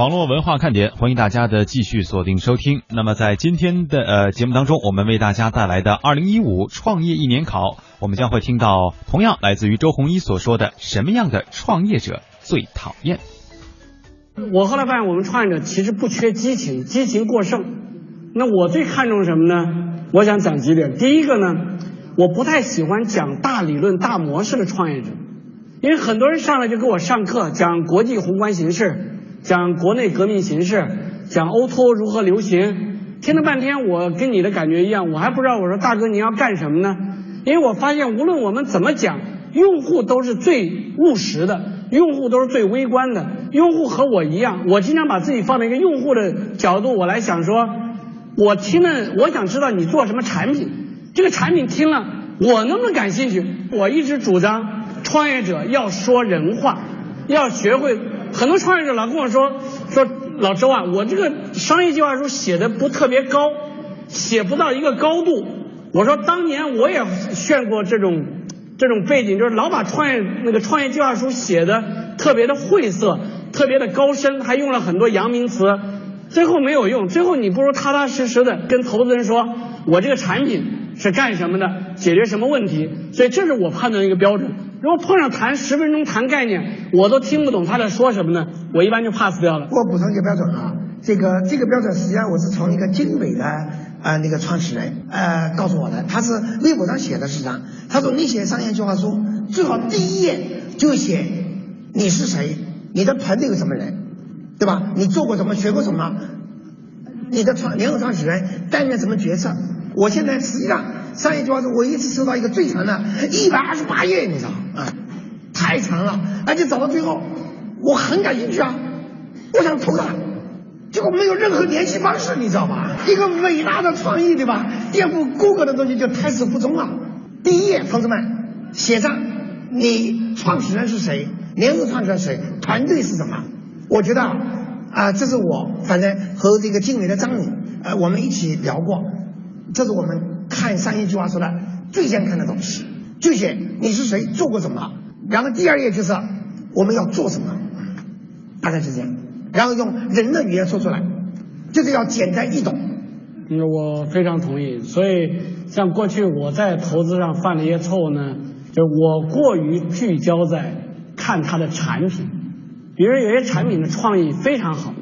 网络文化看点，欢迎大家的继续锁定收听。那么在今天的呃节目当中，我们为大家带来的二零一五创业一年考，我们将会听到同样来自于周鸿祎所说的什么样的创业者最讨厌。我后来发现，我们创业者其实不缺激情，激情过剩。那我最看重什么呢？我想讲几点。第一个呢，我不太喜欢讲大理论、大模式的创业者，因为很多人上来就给我上课，讲国际宏观形势，讲国内革命形势，讲 O2O 如何流行，听了半天，我跟你的感觉一样，我还不知道我说大哥你要干什么呢？因为我发现无论我们怎么讲，用户都是最务实的。用户都是最微观的，用户和我一样，我经常把自己放在一个用户的角度，我来想说，我听了，我想知道你做什么产品，这个产品听了，我能不能感兴趣？我一直主张创业者要说人话，要学会。很多创业者老跟我说说，老周啊，我这个商业计划书写的不特别高，写不到一个高度。我说当年我也炫过这种。这种背景就是老把创业那个创业计划书写的特别的晦涩，特别的高深，还用了很多洋名词，最后没有用。最后你不如踏踏实实的跟投资人说，我这个产品是干什么的，解决什么问题。所以这是我判断一个标准。如果碰上谈十分钟谈概念，我都听不懂他在说什么呢，我一般就 pass 掉了。我补充一个标准啊，这个这个标准实际上我是从一个精美的。呃，那个创始人呃告诉我的，他是微博上写的，是这样。他说你写商业计划书，最好第一页就写你是谁，你的团队有什么人，对吧？你做过什么，学过什么？你的创联合创始人担任什么角色？我现在实际上商业计划书我一次收到一个最长的，一百二十八页，你知道啊，太长了，而且找到最后，我很感兴趣啊，我想投他。结果没有任何联系方式，你知道吧？一个伟大的创意，对吧？颠覆谷歌的东西就胎死腹中了。第一页，同志们，写上你创始人是谁，联合创始人谁，团队是什么？我觉得啊，这是我反正和这个经理的张勇，呃，我们一起聊过，这是我们看上一句话说的最先看的东西，就写你是谁，做过什么。然后第二页就是我们要做什么，大概是这样。然后用人的语言说出来，就是要简单易懂。我非常同意。所以像过去我在投资上犯了一些错误呢，就是我过于聚焦在看它的产品，比如有些产品的创意非常好，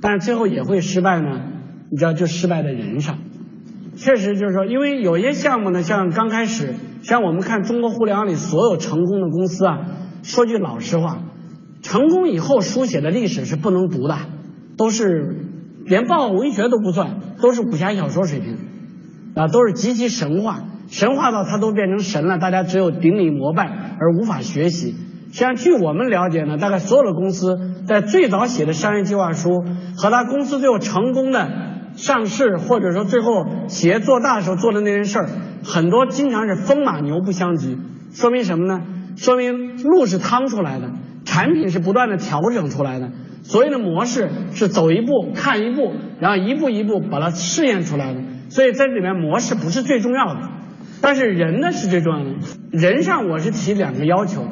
但是最后也会失败呢。你知道，就失败在人上。确实就是说，因为有些项目呢，像刚开始，像我们看中国互联网里所有成功的公司啊，说句老实话。成功以后书写的历史是不能读的，都是连报文学都不算，都是武侠小说水平，啊，都是极其神话，神话到它都变成神了，大家只有顶礼膜拜而无法学习。实际上，据我们了解呢，大概所有的公司在最早写的商业计划书和他公司最后成功的上市，或者说最后企业做大的时候做的那件事儿，很多经常是风马牛不相及。说明什么呢？说明路是趟出来的。产品是不断的调整出来的，所有的模式是走一步看一步，然后一步一步把它试验出来的。所以在这里面模式不是最重要的，但是人呢是最重要的。人上我是提两个要求，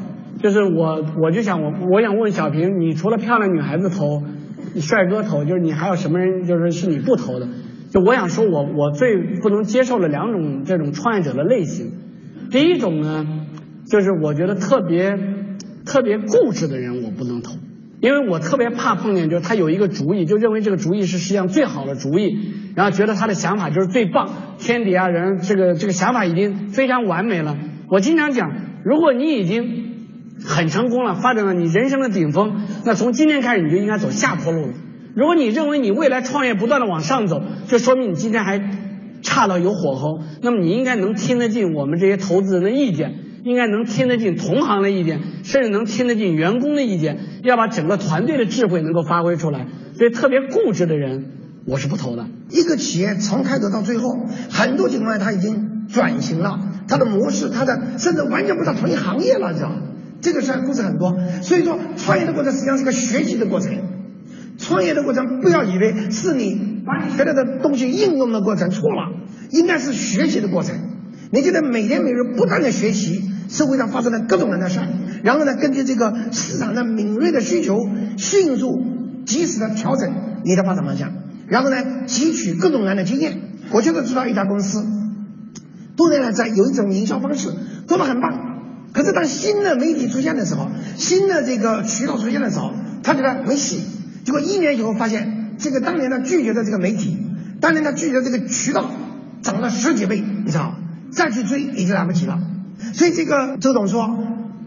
就是我我就想我我想问小平，你除了漂亮女孩子投，你帅哥投，就是你还有什么人就是是你不投的？就我想说我我最不能接受的两种这种创业者的类型，第一种呢，就是我觉得特别。特别固执的人我不能投，因为我特别怕碰见，就是他有一个主意，就认为这个主意是世界上最好的主意，然后觉得他的想法就是最棒，天底下人这个这个想法已经非常完美了。我经常讲，如果你已经很成功了，发展了你人生的顶峰，那从今天开始你就应该走下坡路了。如果你认为你未来创业不断的往上走，就说明你今天还差到有火候，那么你应该能听得进我们这些投资人的意见。应该能听得进同行的意见，甚至能听得进员工的意见，要把整个团队的智慧能够发挥出来。所以特别固执的人，我是不投的。一个企业从开头到最后，很多情况下他已经转型了，他的模式，他的甚至完全不在同一行业了，知道这个事故事很多。所以说，创业的过程实际上是个学习的过程。创业的过程，不要以为是你把你学来的东西应用的过程，错了，应该是学习的过程。你就得每天每日不断的学习。社会上发生的各种各样的事儿，然后呢，根据这个市场的敏锐的需求，迅速及时的调整你的发展方向，然后呢，汲取各种各样的经验。我就是知道一家公司，多年来在有一种营销方式做得很棒，可是当新的媒体出现的时候，新的这个渠道出现的时候，他觉得没戏。结果一年以后发现，这个当年他拒绝的这个媒体，当年他拒绝的这个渠道涨了十几倍，你知道再去追已经来不及了。所以这个周总说，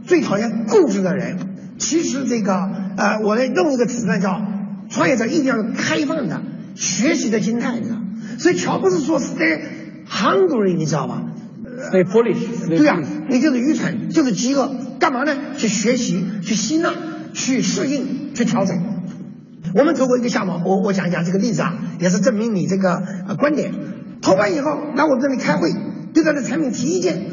最讨厌固执的人。其实这个呃，我来用一个词呢，叫创业者一定要有开放的学习的心态，你知道。所以乔布斯说 “stay hungry”，你知道吧？stay foolish。对呀，你就是愚蠢，就是饥饿。干嘛呢？去学习，去吸纳，去适应，去调整。我们做过一个项目，我我讲一讲这个例子啊，也是证明你这个观点。投完以后来我们这里开会，对他的产品提意见，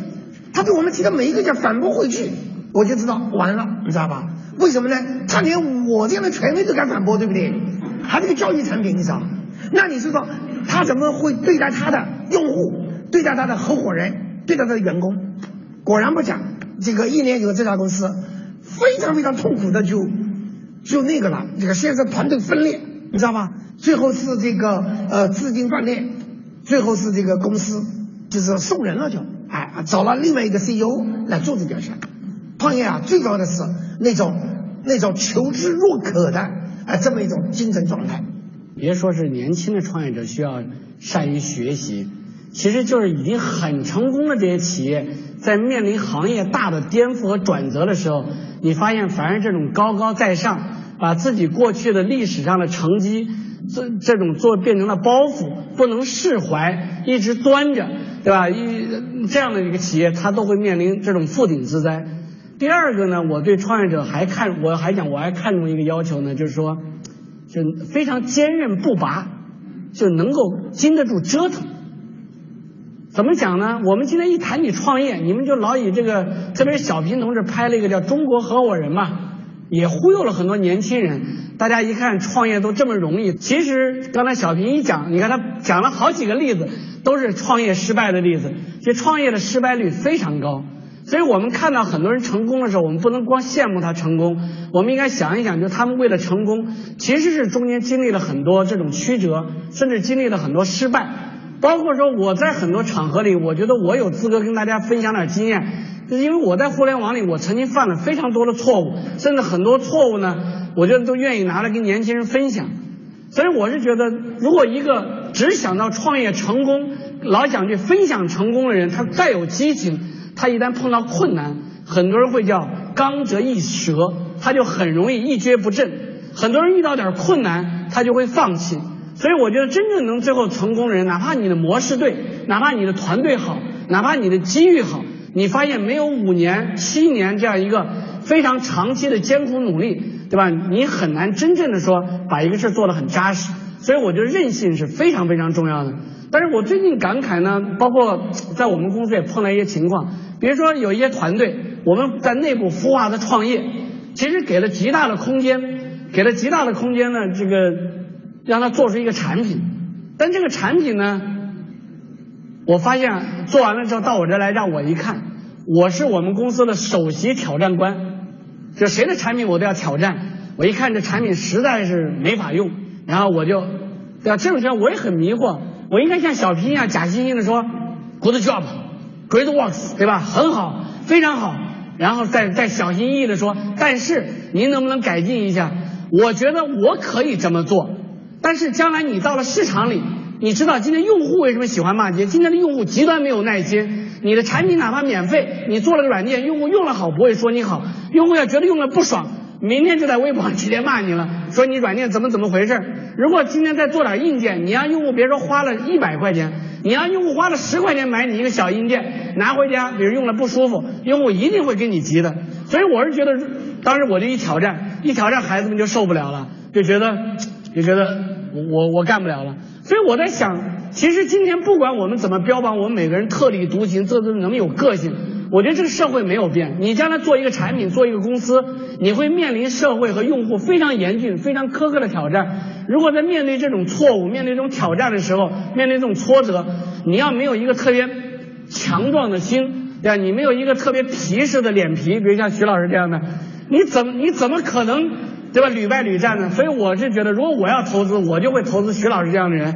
他对我们提的每一个讲反驳回去，我就知道完了，你知道吧？为什么呢？他连我这样的权威都敢反驳，对不对？他这个教育产品，你知道？那你知道他怎么会对待他的用户，对待他的合伙人，对待他的员工？果然不假，这个一年以后这家公司非常非常痛苦的就就那个了，这个先是团队分裂，你知道吧？最后是这个呃资金断裂，最后是这个公司就是送人了，就哎找了另外一个 CEO 来做这件事。创业啊，最重要的是那种那种求知若渴的啊这么一种精神状态。别说是年轻的创业者需要善于学习，其实就是已经很成功的这些企业，在面临行业大的颠覆和转折的时候，你发现凡是这种高高在上，把自己过去的历史上的成绩这这种做变成了包袱，不能释怀，一直端着，对吧？一这样的一个企业，它都会面临这种负顶之灾。第二个呢，我对创业者还看，我还讲我还看重一个要求呢，就是说。就非常坚韧不拔，就能够经得住折腾。怎么讲呢？我们今天一谈你创业，你们就老以这个，特别是小平同志拍了一个叫《中国合伙人》嘛，也忽悠了很多年轻人。大家一看创业都这么容易，其实刚才小平一讲，你看他讲了好几个例子，都是创业失败的例子，这创业的失败率非常高。所以我们看到很多人成功的时候，我们不能光羡慕他成功，我们应该想一想，就他们为了成功，其实是中间经历了很多这种曲折，甚至经历了很多失败。包括说我在很多场合里，我觉得我有资格跟大家分享点经验，就是因为我在互联网里，我曾经犯了非常多的错误，甚至很多错误呢，我觉得都愿意拿来跟年轻人分享。所以我是觉得，如果一个只想到创业成功，老想去分享成功的人，他再有激情。他一旦碰到困难，很多人会叫刚则易折，他就很容易一蹶不振。很多人遇到点困难，他就会放弃。所以我觉得真正能最后成功的人，哪怕你的模式对，哪怕你的团队好，哪怕你的机遇好，你发现没有五年、七年这样一个非常长期的艰苦努力，对吧？你很难真正的说把一个事做得很扎实。所以我觉得韧性是非常非常重要的。但是我最近感慨呢，包括在我们公司也碰到一些情况。比如说，有一些团队，我们在内部孵化的创业，其实给了极大的空间，给了极大的空间呢，这个让他做出一个产品。但这个产品呢，我发现做完了之后到我这来让我一看，我是我们公司的首席挑战官，就谁的产品我都要挑战。我一看这产品实在是没法用，然后我就，对吧？这种情况我也很迷惑，我应该像小皮一样假惺惺的说，Good job。Great works，对吧？很好，非常好。然后再再小心翼翼的说，但是您能不能改进一下？我觉得我可以这么做，但是将来你到了市场里，你知道今天用户为什么喜欢骂街？今天的用户极端没有耐心。你的产品哪怕免费，你做了个软件，用户用了好不会说你好，用户要觉得用了不爽，明天就在微博上直接骂你了，说你软件怎么怎么回事？如果今天再做点硬件，你让用户别说花了一百块钱。你让用户花了十块钱买你一个小硬件，拿回家，比如用了不舒服，用户一定会跟你急的。所以我是觉得，当时我就一挑战，一挑战，孩子们就受不了了，就觉得，就觉得我我干不了了。所以我在想，其实今天不管我们怎么标榜我们每个人特立独行，这都能有个性。我觉得这个社会没有变，你将来做一个产品，做一个公司，你会面临社会和用户非常严峻、非常苛刻的挑战。如果在面对这种错误、面对这种挑战的时候，面对这种挫折，你要没有一个特别强壮的心，对吧？你没有一个特别皮实的脸皮，比如像徐老师这样的，你怎么你怎么可能对吧？屡败屡战呢。所以我是觉得，如果我要投资，我就会投资徐老师这样的人。